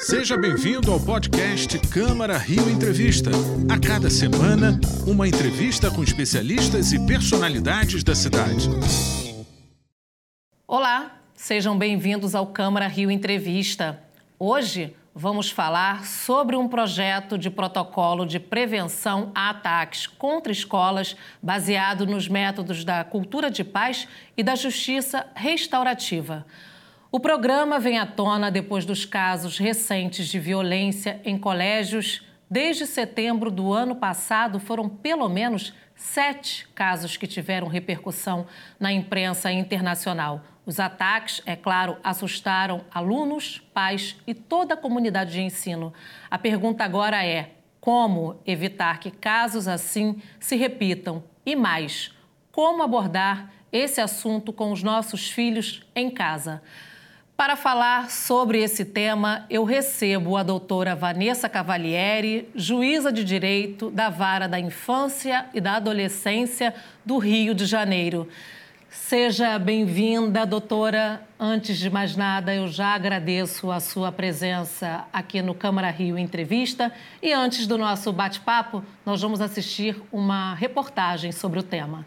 Seja bem-vindo ao podcast Câmara Rio Entrevista. A cada semana, uma entrevista com especialistas e personalidades da cidade. Olá, sejam bem-vindos ao Câmara Rio Entrevista. Hoje vamos falar sobre um projeto de protocolo de prevenção a ataques contra escolas baseado nos métodos da cultura de paz e da justiça restaurativa. O programa vem à tona depois dos casos recentes de violência em colégios. Desde setembro do ano passado, foram pelo menos sete casos que tiveram repercussão na imprensa internacional. Os ataques, é claro, assustaram alunos, pais e toda a comunidade de ensino. A pergunta agora é: como evitar que casos assim se repitam? E mais, como abordar esse assunto com os nossos filhos em casa? Para falar sobre esse tema, eu recebo a doutora Vanessa Cavalieri, juíza de direito da Vara da Infância e da Adolescência do Rio de Janeiro. Seja bem-vinda, doutora. Antes de mais nada, eu já agradeço a sua presença aqui no Câmara Rio Entrevista. E antes do nosso bate-papo, nós vamos assistir uma reportagem sobre o tema.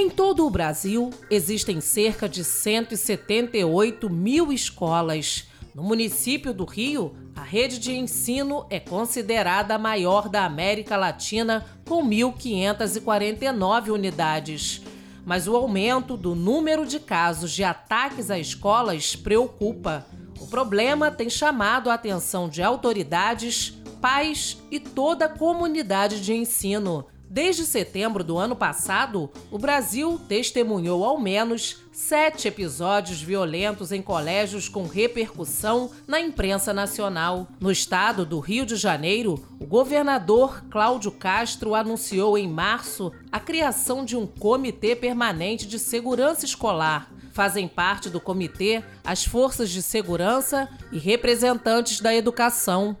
Em todo o Brasil, existem cerca de 178 mil escolas. No município do Rio, a rede de ensino é considerada a maior da América Latina, com 1.549 unidades. Mas o aumento do número de casos de ataques a escolas preocupa. O problema tem chamado a atenção de autoridades, pais e toda a comunidade de ensino. Desde setembro do ano passado, o Brasil testemunhou ao menos sete episódios violentos em colégios com repercussão na imprensa nacional. No estado do Rio de Janeiro, o governador Cláudio Castro anunciou em março a criação de um Comitê Permanente de Segurança Escolar. Fazem parte do comitê as forças de segurança e representantes da educação.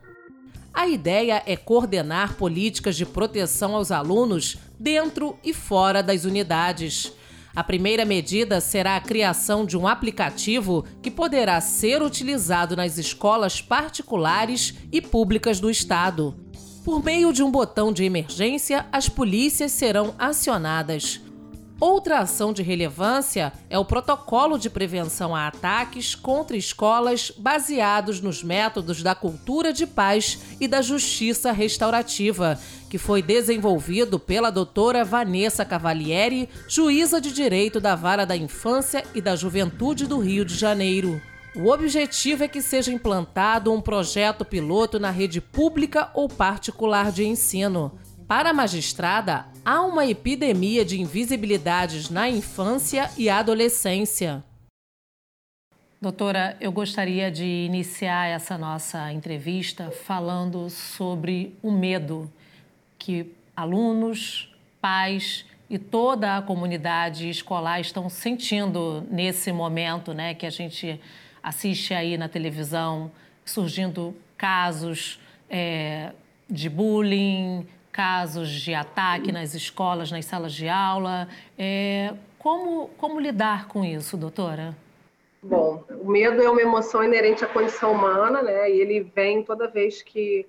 A ideia é coordenar políticas de proteção aos alunos dentro e fora das unidades. A primeira medida será a criação de um aplicativo que poderá ser utilizado nas escolas particulares e públicas do Estado. Por meio de um botão de emergência, as polícias serão acionadas. Outra ação de relevância é o protocolo de prevenção a ataques contra escolas baseados nos métodos da cultura de paz e da justiça restaurativa, que foi desenvolvido pela doutora Vanessa Cavalieri, juíza de direito da Vara da Infância e da Juventude do Rio de Janeiro. O objetivo é que seja implantado um projeto piloto na rede pública ou particular de ensino. Para a magistrada, há uma epidemia de invisibilidades na infância e adolescência. Doutora, eu gostaria de iniciar essa nossa entrevista falando sobre o medo que alunos, pais e toda a comunidade escolar estão sentindo nesse momento, né, que a gente assiste aí na televisão, surgindo casos é, de bullying, casos de ataque nas escolas, nas salas de aula. É, como, como lidar com isso, doutora? Bom, o medo é uma emoção inerente à condição humana, né? E ele vem toda vez que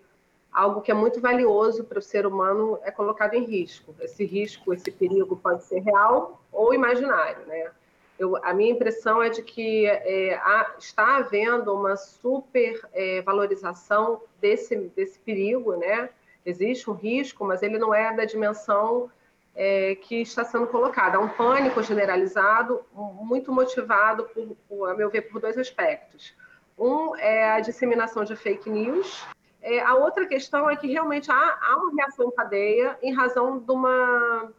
algo que é muito valioso para o ser humano é colocado em risco. Esse risco, esse perigo pode ser real ou imaginário, né? Eu, a minha impressão é de que é, há, está havendo uma super é, desse, desse perigo, né? Existe um risco, mas ele não é da dimensão é, que está sendo colocada. Há um pânico generalizado, muito motivado, por, por, a meu ver, por dois aspectos. Um é a disseminação de fake news. É, a outra questão é que realmente há, há uma reação cadeia em razão de uma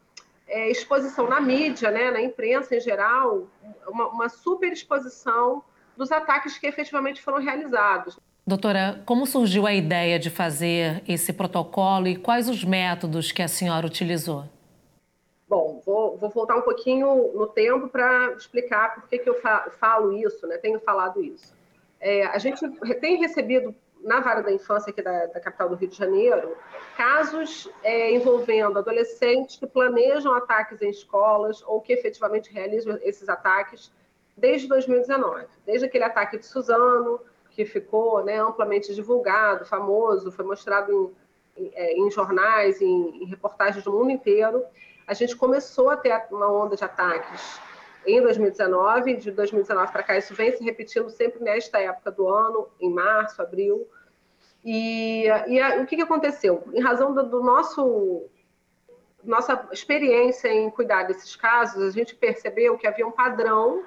é, exposição na mídia, né, na imprensa em geral, uma, uma superexposição dos ataques que efetivamente foram realizados. Doutora, como surgiu a ideia de fazer esse protocolo e quais os métodos que a senhora utilizou? Bom, vou, vou voltar um pouquinho no tempo para explicar por que, que eu falo isso, né? tenho falado isso. É, a gente tem recebido na vara da infância aqui da, da capital do Rio de Janeiro casos é, envolvendo adolescentes que planejam ataques em escolas ou que efetivamente realizam esses ataques desde 2019, desde aquele ataque de Suzano, que ficou né, amplamente divulgado, famoso, foi mostrado em, em, é, em jornais, em, em, reportagens do mundo inteiro, a gente começou a ter uma onda de ataques em 2019, de 2019 para cá isso vem se repetindo sempre nesta época do ano, em março, abril. E, e a, o que, que, aconteceu? Em razão do, do nosso nossa experiência em cuidar desses casos, a gente percebeu que havia um padrão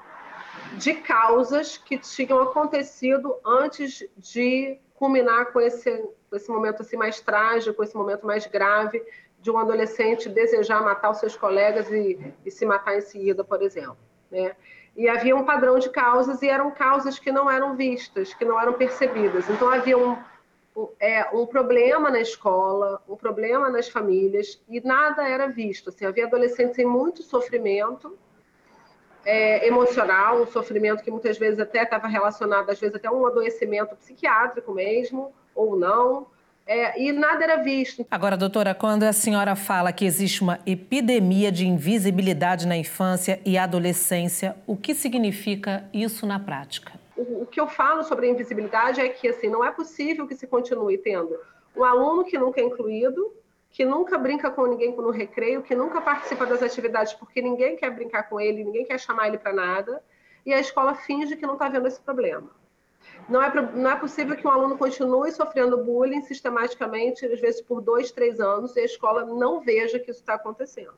de causas que tinham acontecido antes de culminar com esse, esse momento assim mais trágico, esse momento mais grave de um adolescente desejar matar os seus colegas e, e se matar em seguida, por exemplo. Né? E havia um padrão de causas e eram causas que não eram vistas, que não eram percebidas. Então havia um, um, é, um problema na escola, um problema nas famílias e nada era visto. Assim, havia adolescentes em muito sofrimento é, emocional, um sofrimento que muitas vezes até estava relacionado, às vezes até um adoecimento psiquiátrico mesmo, ou não. É, e nada era visto. Agora, doutora, quando a senhora fala que existe uma epidemia de invisibilidade na infância e adolescência, o que significa isso na prática? O, o que eu falo sobre a invisibilidade é que assim, não é possível que se continue tendo um aluno que nunca é incluído, que nunca brinca com ninguém no recreio, que nunca participa das atividades porque ninguém quer brincar com ele, ninguém quer chamar ele para nada, e a escola finge que não está vendo esse problema. Não é, não é possível que um aluno continue sofrendo bullying sistematicamente, às vezes por dois, três anos, e a escola não veja que isso está acontecendo.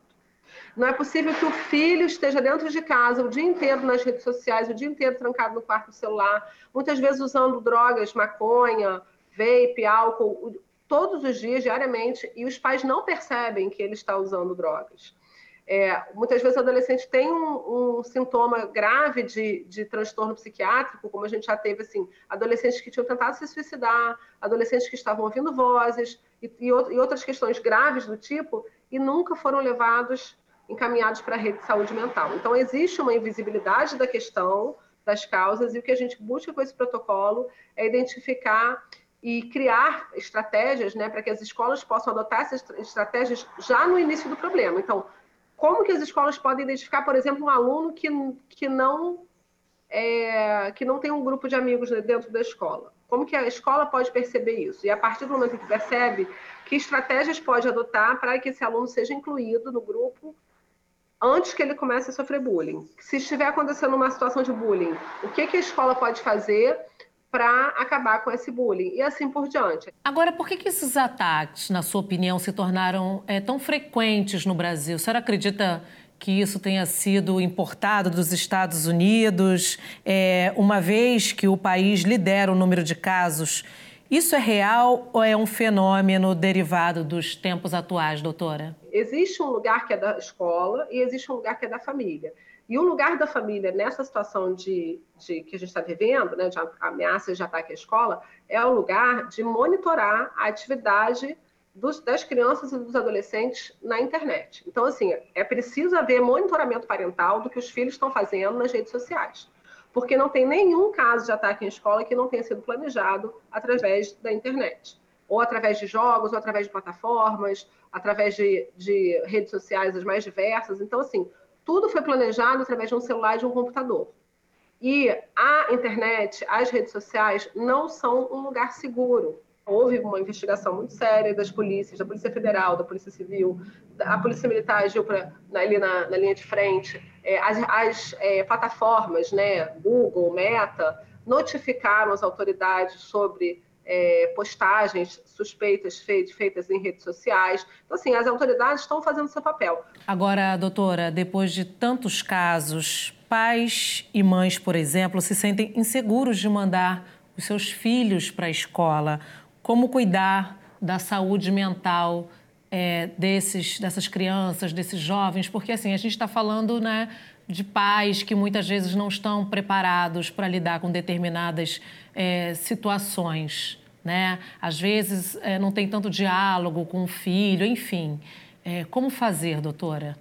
Não é possível que o filho esteja dentro de casa o dia inteiro nas redes sociais, o dia inteiro trancado no quarto do celular, muitas vezes usando drogas, maconha, vape, álcool, todos os dias, diariamente, e os pais não percebem que ele está usando drogas. É, muitas vezes o adolescente tem um, um sintoma grave de, de, transtorno psiquiátrico, como a gente já teve, assim, adolescentes que tinham tentado se suicidar, adolescentes que estavam ouvindo vozes e, e, e outras questões graves do tipo, e nunca foram levados, encaminhados para a rede de saúde mental. Então, existe uma invisibilidade da questão, das causas, e o que a gente busca com esse protocolo é identificar e criar estratégias né, para que as escolas possam adotar essas estratégias já no início do problema. Então, como que as escolas podem identificar, por exemplo, um aluno que, que, não, é, que não tem um grupo de amigos dentro da escola? Como que a escola pode perceber isso? E a partir do momento que percebe, que estratégias pode adotar para que esse aluno seja incluído no grupo antes que ele comece a sofrer bullying? Se estiver acontecendo uma situação de bullying, o que, que a escola pode fazer para acabar com esse bullying e assim por diante. Agora, por que, que esses ataques, na sua opinião, se tornaram é, tão frequentes no Brasil? A senhora acredita que isso tenha sido importado dos Estados Unidos, é, uma vez que o país lidera o número de casos? Isso é real ou é um fenômeno derivado dos tempos atuais, doutora? Existe um lugar que é da escola e existe um lugar que é da família. E o lugar da família nessa situação de, de que a gente está vivendo, né, de ameaças de ataque à escola, é o lugar de monitorar a atividade dos, das crianças e dos adolescentes na internet. Então, assim, é preciso haver monitoramento parental do que os filhos estão fazendo nas redes sociais. Porque não tem nenhum caso de ataque em escola que não tenha sido planejado através da internet. Ou através de jogos, ou através de plataformas, através de, de redes sociais as mais diversas. Então, assim, tudo foi planejado através de um celular e de um computador. E a internet, as redes sociais, não são um lugar seguro. Houve uma investigação muito séria das polícias, da Polícia Federal, da Polícia Civil, a Polícia Militar agiu pra, ali na, na linha de frente, é, as, as é, plataformas, né, Google, Meta, notificaram as autoridades sobre é, postagens suspeitas feitas em redes sociais. Então, assim, as autoridades estão fazendo seu papel. Agora, doutora, depois de tantos casos, pais e mães, por exemplo, se sentem inseguros de mandar os seus filhos para a escola. Como cuidar da saúde mental é, desses, dessas crianças, desses jovens? Porque, assim, a gente está falando, né, de pais que muitas vezes não estão preparados para lidar com determinadas é, situações. Né? Às vezes é, não tem tanto diálogo com o filho, enfim. É, como fazer, doutora?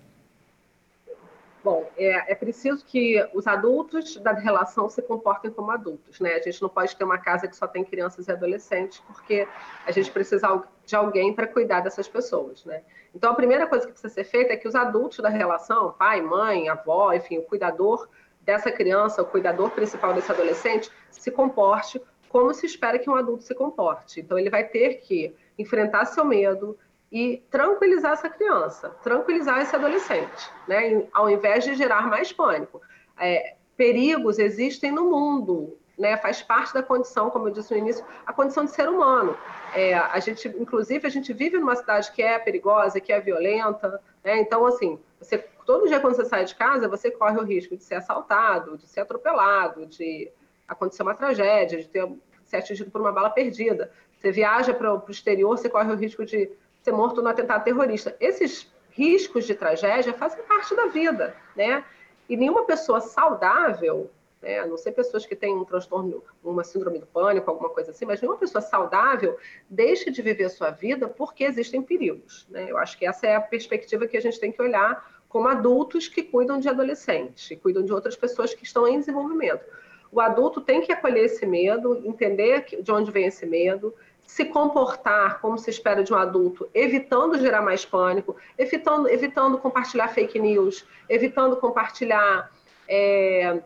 Bom, é, é, preciso que os adultos da relação se comportem como adultos, né? A gente não pode ter uma casa que só tem crianças e adolescentes, porque a gente precisa de alguém para cuidar dessas pessoas, né? Então, a primeira coisa que precisa ser feita é que os adultos da relação, pai, mãe, avó, enfim, o cuidador dessa criança, o cuidador principal desse adolescente, se comporte como se espera que um adulto se comporte. Então, ele vai ter que enfrentar seu medo e tranquilizar essa criança, tranquilizar esse adolescente, né? ao invés de gerar mais pânico. É, perigos existem no mundo, né? faz parte da condição, como eu disse no início, a condição de ser humano. É, a gente, inclusive, a gente vive numa cidade que é perigosa, que é violenta, né? então, assim, você, todo dia quando você sai de casa, você corre o risco de ser assaltado, de ser atropelado, de acontecer uma tragédia, de ter, ser atingido por uma bala perdida. Você viaja para o exterior, você corre o risco de ser morto no atentado terrorista. Esses riscos de tragédia fazem parte da vida, né? E nenhuma pessoa saudável, né, a não ser pessoas que têm um transtorno, uma síndrome do pânico, alguma coisa assim, mas nenhuma pessoa saudável deixa de viver sua vida porque existem perigos. Né? Eu acho que essa é a perspectiva que a gente tem que olhar como adultos que cuidam de adolescentes, cuidam de outras pessoas que estão em desenvolvimento. O adulto tem que acolher esse medo, entender de onde vem esse medo, se comportar como se espera de um adulto, evitando gerar mais pânico, evitando, evitando compartilhar fake news, evitando compartilhar é,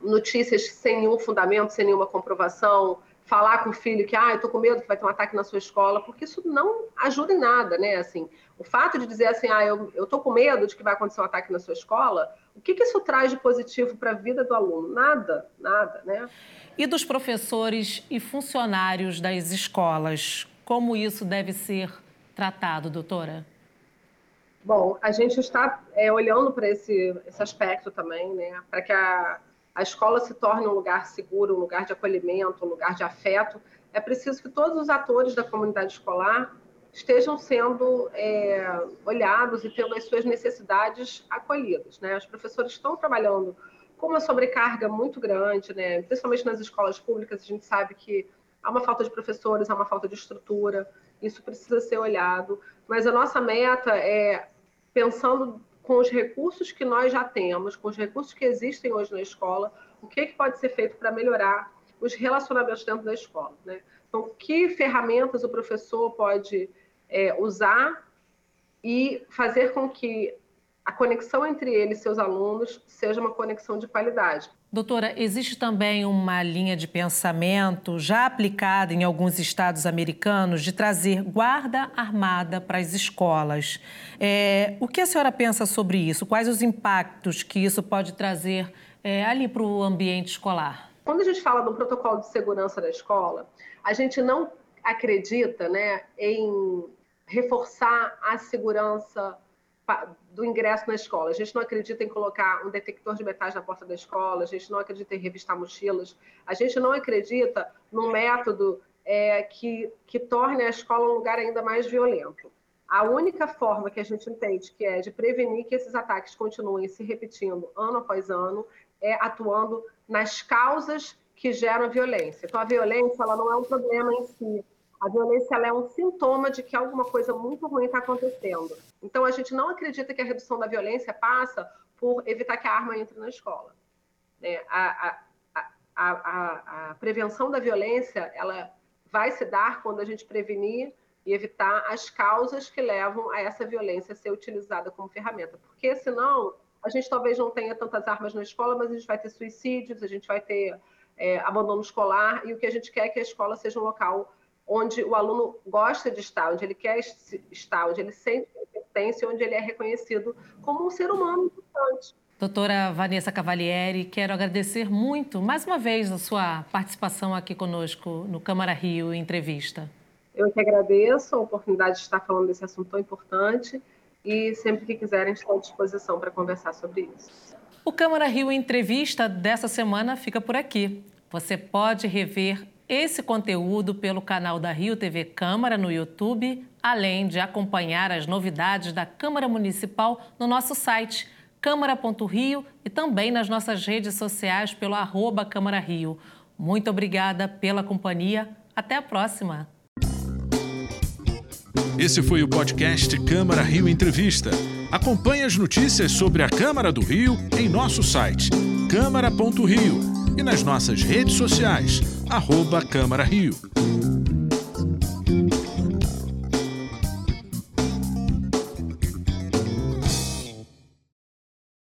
notícias sem nenhum fundamento, sem nenhuma comprovação, falar com o filho que, ah, eu tô com medo que vai ter um ataque na sua escola, porque isso não ajuda em nada, né? Assim, o fato de dizer assim, ah, eu, eu tô com medo de que vai acontecer um ataque na sua escola, o que, que isso traz de positivo para a vida do aluno? Nada, nada, né? E dos professores e funcionários das escolas, como isso deve ser tratado, doutora? Bom, a gente está é, olhando para esse, esse aspecto também, né? Para que a, a escola se torne um lugar seguro, um lugar de acolhimento, um lugar de afeto, é preciso que todos os atores da comunidade escolar estejam sendo é, olhados e tendo as suas necessidades acolhidas. Né? Os professores estão trabalhando com uma sobrecarga muito grande, né? principalmente nas escolas públicas, a gente sabe que há uma falta de professores, há uma falta de estrutura, isso precisa ser olhado, mas a nossa meta é, pensando com os recursos que nós já temos, com os recursos que existem hoje na escola, o que, é que pode ser feito para melhorar os relacionamentos dentro da escola. Né? Então, que ferramentas o professor pode é, usar e fazer com que a conexão entre ele e seus alunos seja uma conexão de qualidade. Doutora, existe também uma linha de pensamento já aplicada em alguns estados americanos de trazer guarda armada para as escolas. É, o que a senhora pensa sobre isso? Quais os impactos que isso pode trazer é, ali para o ambiente escolar? Quando a gente fala do protocolo de segurança da escola, a gente não acredita né, em reforçar a segurança do ingresso na escola. A gente não acredita em colocar um detector de metais na porta da escola, a gente não acredita em revistar mochilas, a gente não acredita num método é, que, que torne a escola um lugar ainda mais violento. A única forma que a gente entende que é de prevenir que esses ataques continuem se repetindo ano após ano é atuando nas causas que geram violência. Então, a violência ela não é um problema em si, a violência é um sintoma de que alguma coisa muito ruim está acontecendo. Então, a gente não acredita que a redução da violência passa por evitar que a arma entre na escola. É, a, a, a, a, prevenção da violência ela vai se dar quando a gente prevenir e evitar as causas que levam a essa violência ser utilizada como ferramenta. Porque, senão, a gente talvez não tenha tantas armas na escola, mas a gente vai ter suicídios, a gente vai ter é, abandono escolar, e o que a gente quer é que a escola seja um local onde o aluno gosta de estar, onde ele quer estar, onde ele sente pertence, onde ele é reconhecido como um ser humano importante. Doutora Vanessa Cavalieri, quero agradecer muito, mais uma vez, a sua participação aqui conosco no Câmara Rio Entrevista. Eu que agradeço a oportunidade de estar falando desse assunto tão importante e sempre que quiserem estou à disposição para conversar sobre isso. O Câmara Rio Entrevista dessa semana fica por aqui. Você pode rever esse conteúdo pelo canal da Rio TV Câmara no YouTube, além de acompanhar as novidades da Câmara Municipal no nosso site câmara.rio e também nas nossas redes sociais pelo arroba Câmara Rio. Muito obrigada pela companhia. Até a próxima. Esse foi o podcast Câmara Rio Entrevista. Acompanhe as notícias sobre a Câmara do Rio em nosso site câmara.rio e nas nossas redes sociais arroba Câmara Rio.